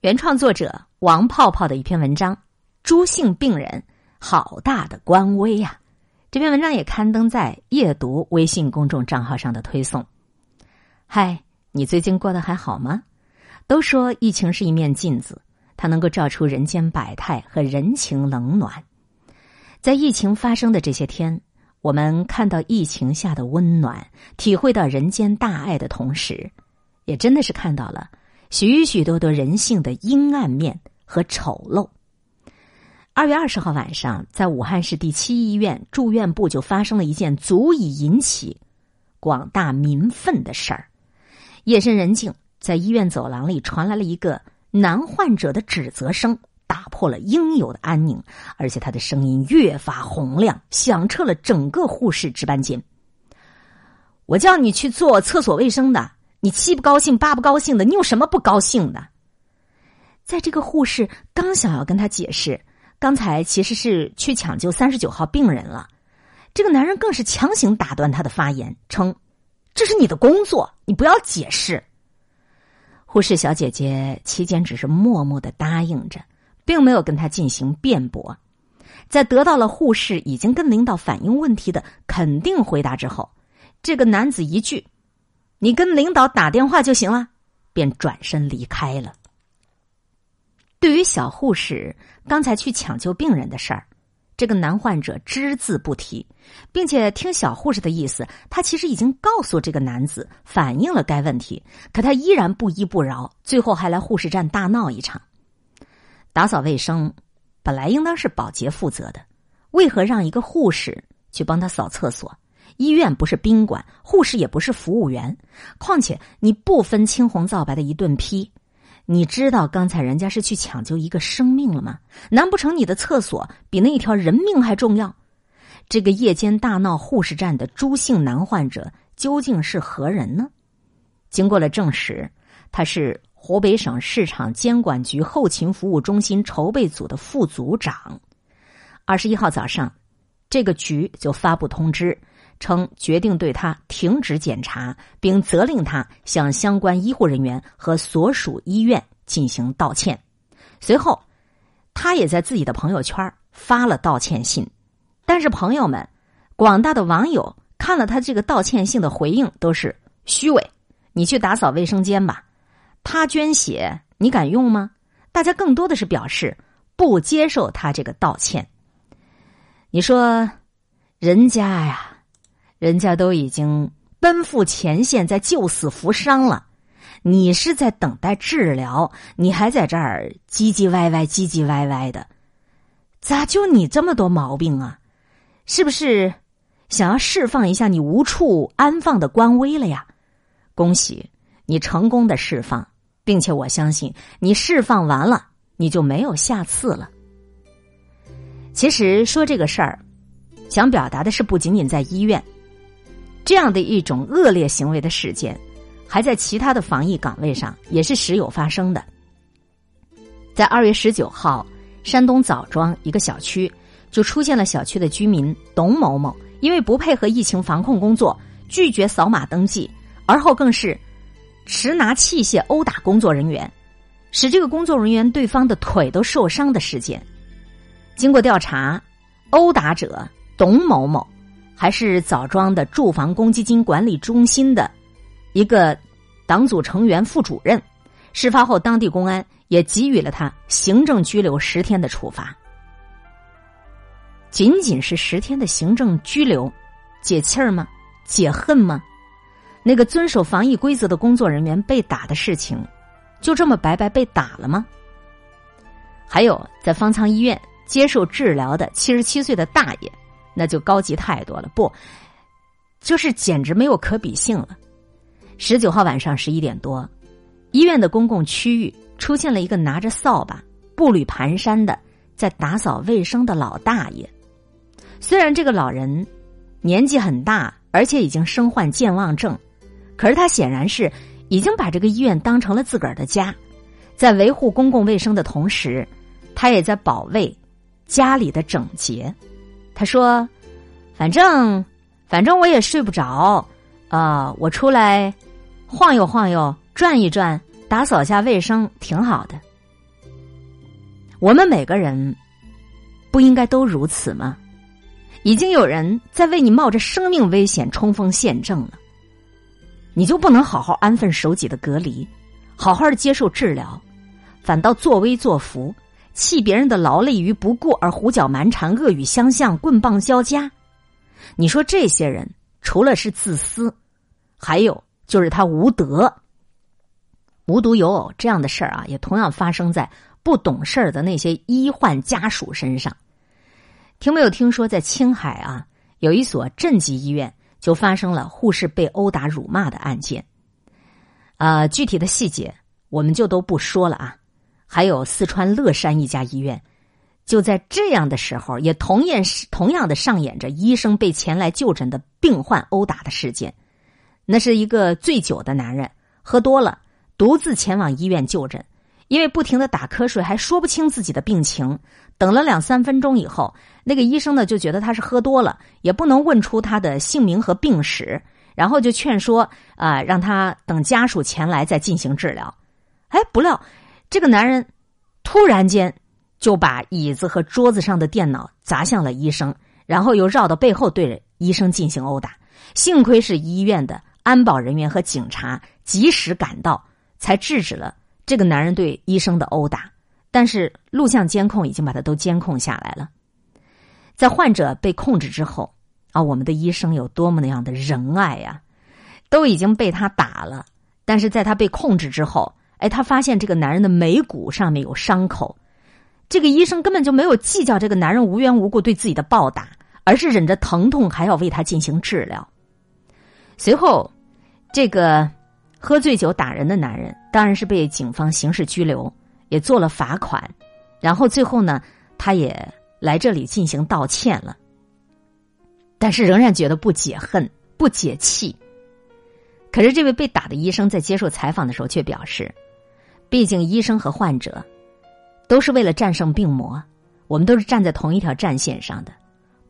原创作者王泡泡的一篇文章：朱姓病人好大的官威呀！这篇文章也刊登在夜读微信公众账号上的推送。嗨，你最近过得还好吗？都说疫情是一面镜子，它能够照出人间百态和人情冷暖。在疫情发生的这些天，我们看到疫情下的温暖，体会到人间大爱的同时，也真的是看到了许许多多人性的阴暗面和丑陋。二月二十号晚上，在武汉市第七医院住院部就发生了一件足以引起广大民愤的事儿。夜深人静，在医院走廊里传来了一个男患者的指责声，打破了应有的安宁，而且他的声音越发洪亮，响彻了整个护士值班间。我叫你去做厕所卫生的，你七不高兴八不高兴的，你有什么不高兴的？在这个护士刚想要跟他解释。刚才其实是去抢救三十九号病人了，这个男人更是强行打断他的发言，称：“这是你的工作，你不要解释。”护士小姐姐期间只是默默的答应着，并没有跟他进行辩驳。在得到了护士已经跟领导反映问题的肯定回答之后，这个男子一句：“你跟领导打电话就行了”，便转身离开了。对于小护士刚才去抢救病人的事儿，这个男患者只字不提，并且听小护士的意思，他其实已经告诉这个男子反映了该问题，可他依然不依不饶，最后还来护士站大闹一场。打扫卫生本来应当是保洁负责的，为何让一个护士去帮他扫厕所？医院不是宾馆，护士也不是服务员，况且你不分青红皂白的一顿批。你知道刚才人家是去抢救一个生命了吗？难不成你的厕所比那一条人命还重要？这个夜间大闹护士站的朱姓男患者究竟是何人呢？经过了证实，他是湖北省市场监管局后勤服务中心筹备组的副组长。二十一号早上，这个局就发布通知，称决定对他停止检查，并责令他向相关医护人员和所属医院。进行道歉，随后，他也在自己的朋友圈发了道歉信。但是，朋友们，广大的网友看了他这个道歉信的回应，都是虚伪。你去打扫卫生间吧，他捐血，你敢用吗？大家更多的是表示不接受他这个道歉。你说，人家呀，人家都已经奔赴前线，在救死扶伤了。你是在等待治疗，你还在这儿唧唧歪歪、唧唧歪歪的，咋就你这么多毛病啊？是不是想要释放一下你无处安放的官威了呀？恭喜你成功的释放，并且我相信你释放完了，你就没有下次了。其实说这个事儿，想表达的是不仅仅在医院这样的一种恶劣行为的事件。还在其他的防疫岗位上也是时有发生的。在二月十九号，山东枣庄一个小区就出现了小区的居民董某某，因为不配合疫情防控工作，拒绝扫码登记，而后更是持拿器械殴打工作人员，使这个工作人员对方的腿都受伤的事件。经过调查，殴打者董某某还是枣庄的住房公积金管理中心的。一个党组成员、副主任，事发后，当地公安也给予了他行政拘留十天的处罚。仅仅是十天的行政拘留，解气儿吗？解恨吗？那个遵守防疫规则的工作人员被打的事情，就这么白白被打了吗？还有，在方舱医院接受治疗的七十七岁的大爷，那就高级太多了，不，就是简直没有可比性了。十九号晚上十一点多，医院的公共区域出现了一个拿着扫把、步履蹒跚的在打扫卫生的老大爷。虽然这个老人年纪很大，而且已经身患健忘症，可是他显然是已经把这个医院当成了自个儿的家，在维护公共卫生的同时，他也在保卫家里的整洁。他说：“反正，反正我也睡不着啊，我出来。”晃悠晃悠，转一转，打扫下卫生，挺好的。我们每个人不应该都如此吗？已经有人在为你冒着生命危险冲锋陷阵了，你就不能好好安分守己的隔离，好好的接受治疗，反倒作威作福，弃别人的劳累于不顾而胡搅蛮缠、恶语相向、棍棒交加？你说这些人除了是自私，还有就是他无德。无独有偶，这样的事儿啊，也同样发生在不懂事儿的那些医患家属身上。听没有听说，在青海啊，有一所镇级医院就发生了护士被殴打、辱骂的案件。啊，具体的细节我们就都不说了啊。还有四川乐山一家医院，就在这样的时候，也同样是同样的上演着医生被前来就诊的病患殴打的事件。那是一个醉酒的男人，喝多了，独自前往医院就诊，因为不停的打瞌睡，还说不清自己的病情。等了两三分钟以后，那个医生呢就觉得他是喝多了，也不能问出他的姓名和病史，然后就劝说啊，让他等家属前来再进行治疗。哎，不料这个男人突然间就把椅子和桌子上的电脑砸向了医生，然后又绕到背后对着医生进行殴打。幸亏是医院的安保人员和警察及时赶到，才制止了这个男人对医生的殴打。但是录像监控已经把他都监控下来了。在患者被控制之后啊，我们的医生有多么那样的仁爱呀，都已经被他打了。但是在他被控制之后，哎，他发现这个男人的眉骨上面有伤口，这个医生根本就没有计较这个男人无缘无故对自己的暴打，而是忍着疼痛还要为他进行治疗。随后，这个喝醉酒打人的男人当然是被警方刑事拘留。也做了罚款，然后最后呢，他也来这里进行道歉了，但是仍然觉得不解恨、不解气。可是这位被打的医生在接受采访的时候却表示，毕竟医生和患者都是为了战胜病魔，我们都是站在同一条战线上的，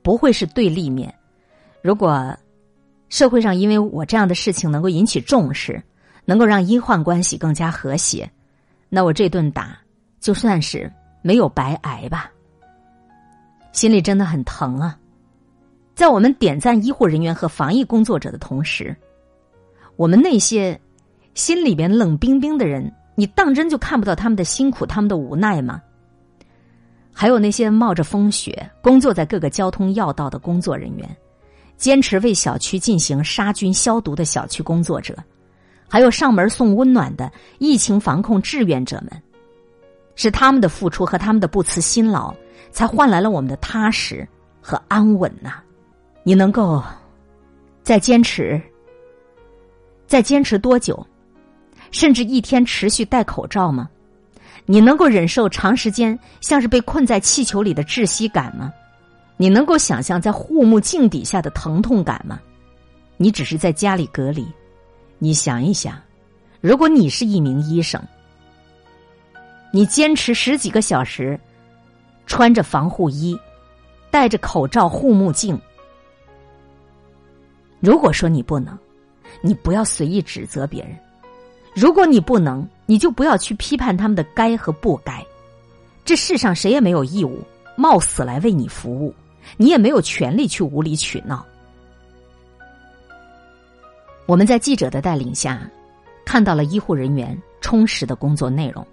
不会是对立面。如果社会上因为我这样的事情能够引起重视，能够让医患关系更加和谐。那我这顿打就算是没有白挨吧，心里真的很疼啊！在我们点赞医护人员和防疫工作者的同时，我们那些心里边冷冰冰的人，你当真就看不到他们的辛苦、他们的无奈吗？还有那些冒着风雪工作在各个交通要道的工作人员，坚持为小区进行杀菌消毒的小区工作者。还有上门送温暖的疫情防控志愿者们，是他们的付出和他们的不辞辛劳，才换来了我们的踏实和安稳呐。你能够再坚持，再坚持多久？甚至一天持续戴口罩吗？你能够忍受长时间像是被困在气球里的窒息感吗？你能够想象在护目镜底下的疼痛感吗？你只是在家里隔离。你想一想，如果你是一名医生，你坚持十几个小时，穿着防护衣，戴着口罩、护目镜。如果说你不能，你不要随意指责别人；如果你不能，你就不要去批判他们的该和不该。这世上谁也没有义务冒死来为你服务，你也没有权利去无理取闹。我们在记者的带领下，看到了医护人员充实的工作内容。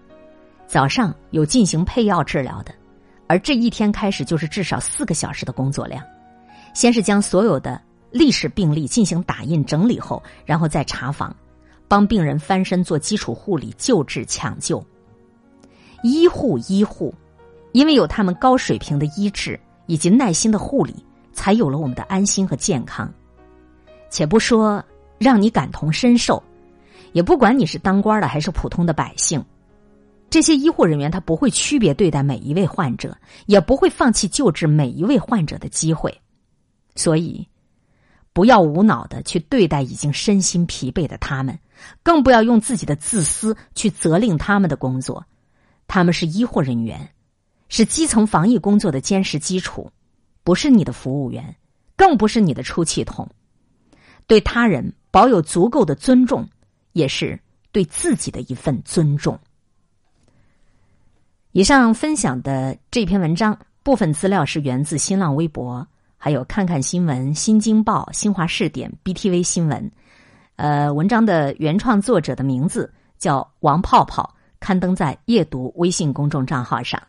早上有进行配药治疗的，而这一天开始就是至少四个小时的工作量。先是将所有的历史病例进行打印整理后，然后再查房，帮病人翻身做基础护理、救治抢救。医护医护，因为有他们高水平的医治以及耐心的护理，才有了我们的安心和健康。且不说。让你感同身受，也不管你是当官的还是普通的百姓，这些医护人员他不会区别对待每一位患者，也不会放弃救治每一位患者的机会，所以不要无脑的去对待已经身心疲惫的他们，更不要用自己的自私去责令他们的工作。他们是医护人员，是基层防疫工作的坚实基础，不是你的服务员，更不是你的出气筒，对他人。保有足够的尊重，也是对自己的一份尊重。以上分享的这篇文章部分资料是源自新浪微博，还有看看新闻、新京报、新华视点、BTV 新闻。呃，文章的原创作者的名字叫王泡泡，刊登在夜读微信公众账号上。